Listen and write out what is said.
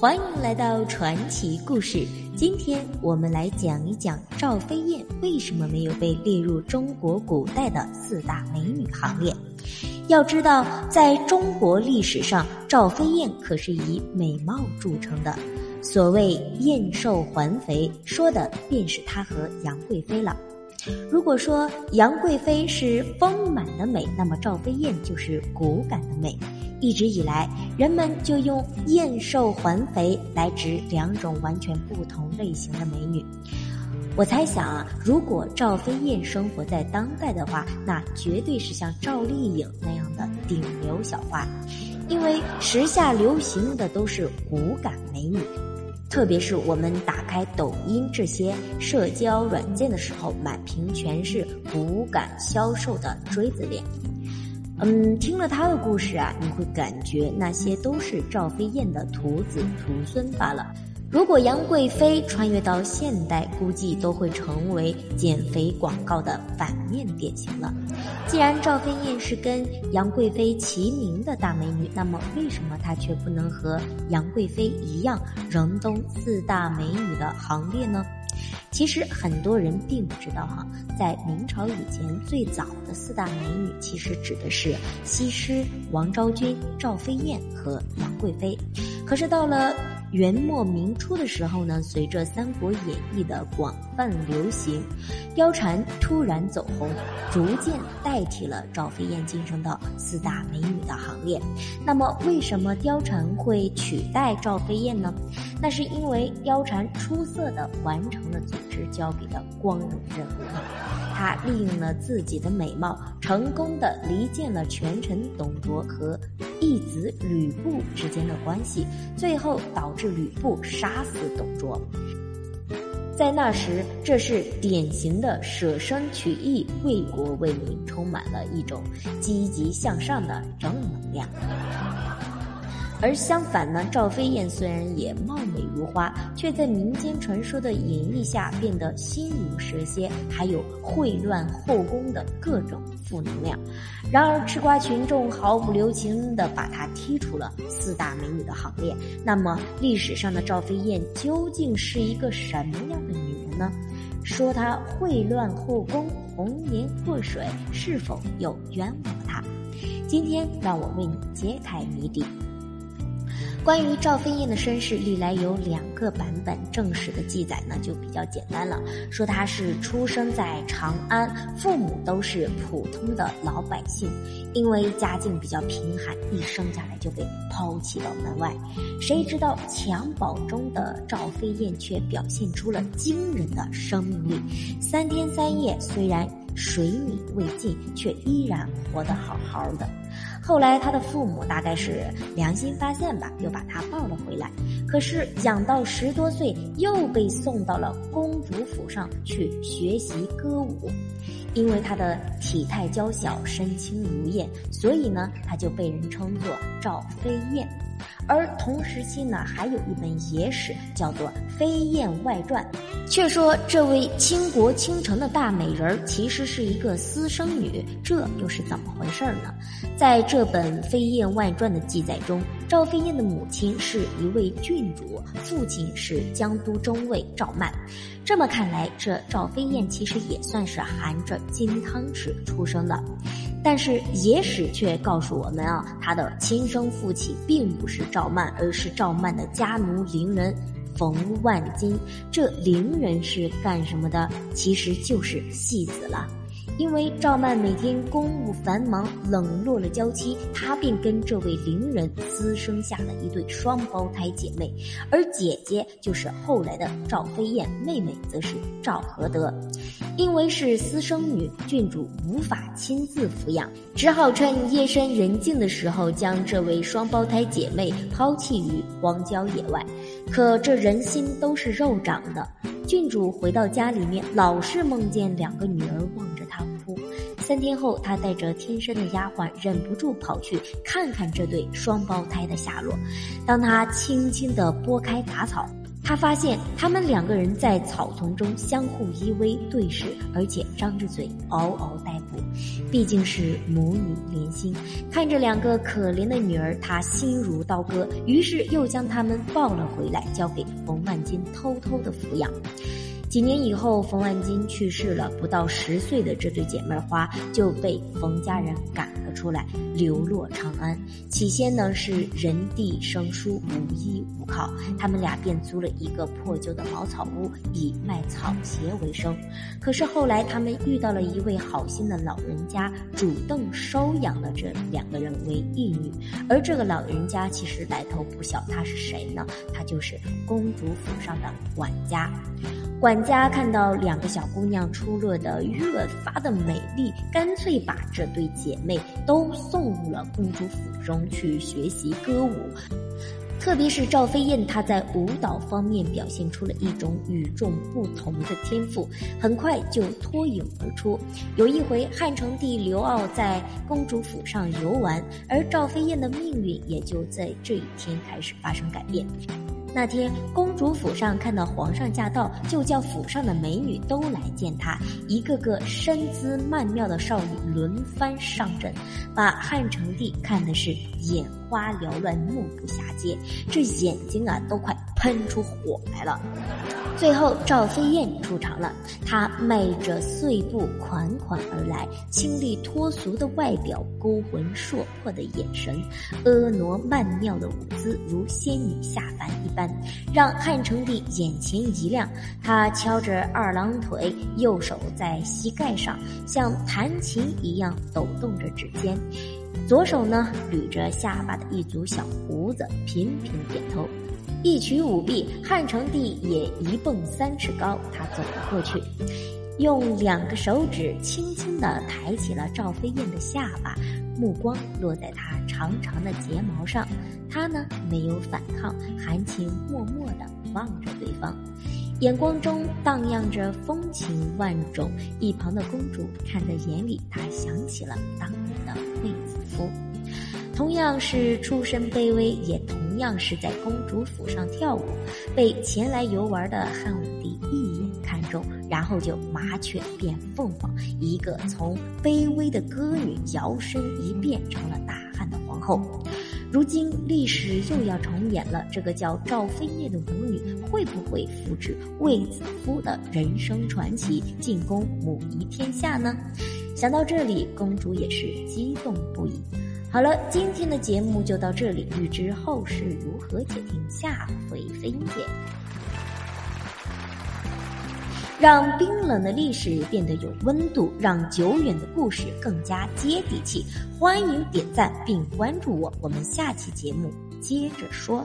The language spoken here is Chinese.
欢迎来到传奇故事。今天我们来讲一讲赵飞燕为什么没有被列入中国古代的四大美女行列。要知道，在中国历史上，赵飞燕可是以美貌著称的。所谓“燕瘦还肥”，说的便是她和杨贵妃了。如果说杨贵妃是丰满的美，那么赵飞燕就是骨感的美。一直以来，人们就用“燕瘦还肥”来指两种完全不同类型的美女。我猜想啊，如果赵飞燕生活在当代的话，那绝对是像赵丽颖那样的顶流小花，因为时下流行的都是骨感美女。特别是我们打开抖音这些社交软件的时候，满屏全是骨感消瘦的锥子脸。嗯，听了他的故事啊，你会感觉那些都是赵飞燕的徒子徒孙罢了。如果杨贵妃穿越到现代，估计都会成为减肥广告的反面典型了。既然赵飞燕是跟杨贵妃齐名的大美女，那么为什么她却不能和杨贵妃一样荣登四大美女的行列呢？其实很多人并不知道哈，在明朝以前，最早的四大美女其实指的是西施、王昭君、赵飞燕和杨贵妃。可是到了元末明初的时候呢，随着《三国演义》的广泛流行，貂蝉突然走红，逐渐代替了赵飞燕晋升到四大美女的行列。那么，为什么貂蝉会取代赵飞燕呢？那是因为貂蝉出色的完成了组织交给的光荣任务，他利用了自己的美貌，成功的离间了权臣董卓和义子吕布之间的关系，最后导致。吕布杀死董卓，在那时，这是典型的舍生取义、为国为民，充满了一种积极向上的正能量。而相反呢，赵飞燕虽然也貌美如花，却在民间传说的演绎下变得心如蛇蝎，还有秽乱后宫的各种负能量。然而吃瓜群众毫不留情地把她踢出了四大美女的行列。那么历史上的赵飞燕究竟是一个什么样的女人呢？说她秽乱后宫、红颜祸水，是否又冤枉她？今天让我为你揭开谜底。关于赵飞燕的身世，历来有两个版本，正史的记载呢就比较简单了，说她是出生在长安，父母都是普通的老百姓，因为家境比较贫寒，一生下来就被抛弃到门外。谁知道襁褓中的赵飞燕却表现出了惊人的生命力，三天三夜虽然水米未进，却依然活得好好的。后来，他的父母大概是良心发现吧，又把他抱了回来。可是养到十多岁，又被送到了公主府上去学习歌舞。因为他的体态娇小，身轻如燕，所以呢，他就被人称作赵飞燕。而同时期呢，还有一本野史叫做《飞燕外传》，却说这位倾国倾城的大美人儿其实是一个私生女，这又是怎么回事呢？在这本《飞燕外传》的记载中，赵飞燕的母亲是一位郡主，父亲是江都中尉赵曼。这么看来，这赵飞燕其实也算是含着金汤匙出生的。但是野史却告诉我们啊，他的亲生父亲并不是赵曼，而是赵曼的家奴伶人冯万金。这伶人是干什么的？其实就是戏子了。因为赵曼每天公务繁忙，冷落了娇妻，她便跟这位伶人私生下了一对双胞胎姐妹，而姐姐就是后来的赵飞燕，妹妹则是赵合德。因为是私生女，郡主无法亲自抚养，只好趁夜深人静的时候，将这位双胞胎姐妹抛弃于荒郊野外。可这人心都是肉长的，郡主回到家里面，老是梦见两个女儿。三天后，他带着贴身的丫鬟，忍不住跑去看看这对双胞胎的下落。当他轻轻地拨开杂草，他发现他们两个人在草丛中相互依偎对视，而且张着嘴嗷嗷待哺。毕竟是母女连心，看着两个可怜的女儿，他心如刀割，于是又将他们抱了回来，交给冯万金偷偷的抚养。几年以后，冯万金去世了，不到十岁的这对姐妹花就被冯家人赶了出来，流落长安。起先呢是人地生疏，无依无靠，他们俩便租了一个破旧的茅草屋，以卖草鞋为生。可是后来他们遇到了一位好心的老人家，主动收养了这两个人为义女。而这个老人家其实来头不小，他是谁呢？他就是公主府上的管家。管家看到两个小姑娘出落的越发的美丽，干脆把这对姐妹都送入了公主府中去学习歌舞。特别是赵飞燕，她在舞蹈方面表现出了一种与众不同的天赋，很快就脱颖而出。有一回，汉成帝刘骜在公主府上游玩，而赵飞燕的命运也就在这一天开始发生改变。那天，公主府上看到皇上驾到，就叫府上的美女都来见他。一个个身姿曼妙的少女轮番上阵，把汉成帝看的是眼花缭乱、目不暇接，这眼睛啊都快喷出火来了。最后，赵飞燕出场了。她迈着碎步款款而来，清丽脱俗的外表，勾魂烁魄的眼神，婀娜曼妙的舞姿，如仙女下凡一般，让汉成帝眼前一亮。他敲着二郎腿，右手在膝盖上，像弹琴一样抖动着指尖，左手呢捋着下巴的一组小胡子，频频点头。一曲舞毕，汉成帝也一蹦三尺高，他走了过去，用两个手指轻轻地抬起了赵飞燕的下巴，目光落在她长长的睫毛上。他呢没有反抗，含情脉脉地望着对方，眼光中荡漾着风情万种。一旁的公主看在眼里，她想起了当年的卫子夫。同样是出身卑微，也同样是在公主府上跳舞，被前来游玩的汉武帝一眼看中，然后就麻雀变凤凰，一个从卑微的歌女摇身一变成了大汉的皇后。如今历史又要重演了，这个叫赵飞燕的舞女会不会复制卫子夫的人生传奇，进攻母仪天下呢？想到这里，公主也是激动不已。好了，今天的节目就到这里。欲知后事如何，且听下回分解。让冰冷的历史变得有温度，让久远的故事更加接地气。欢迎点赞并关注我，我们下期节目接着说。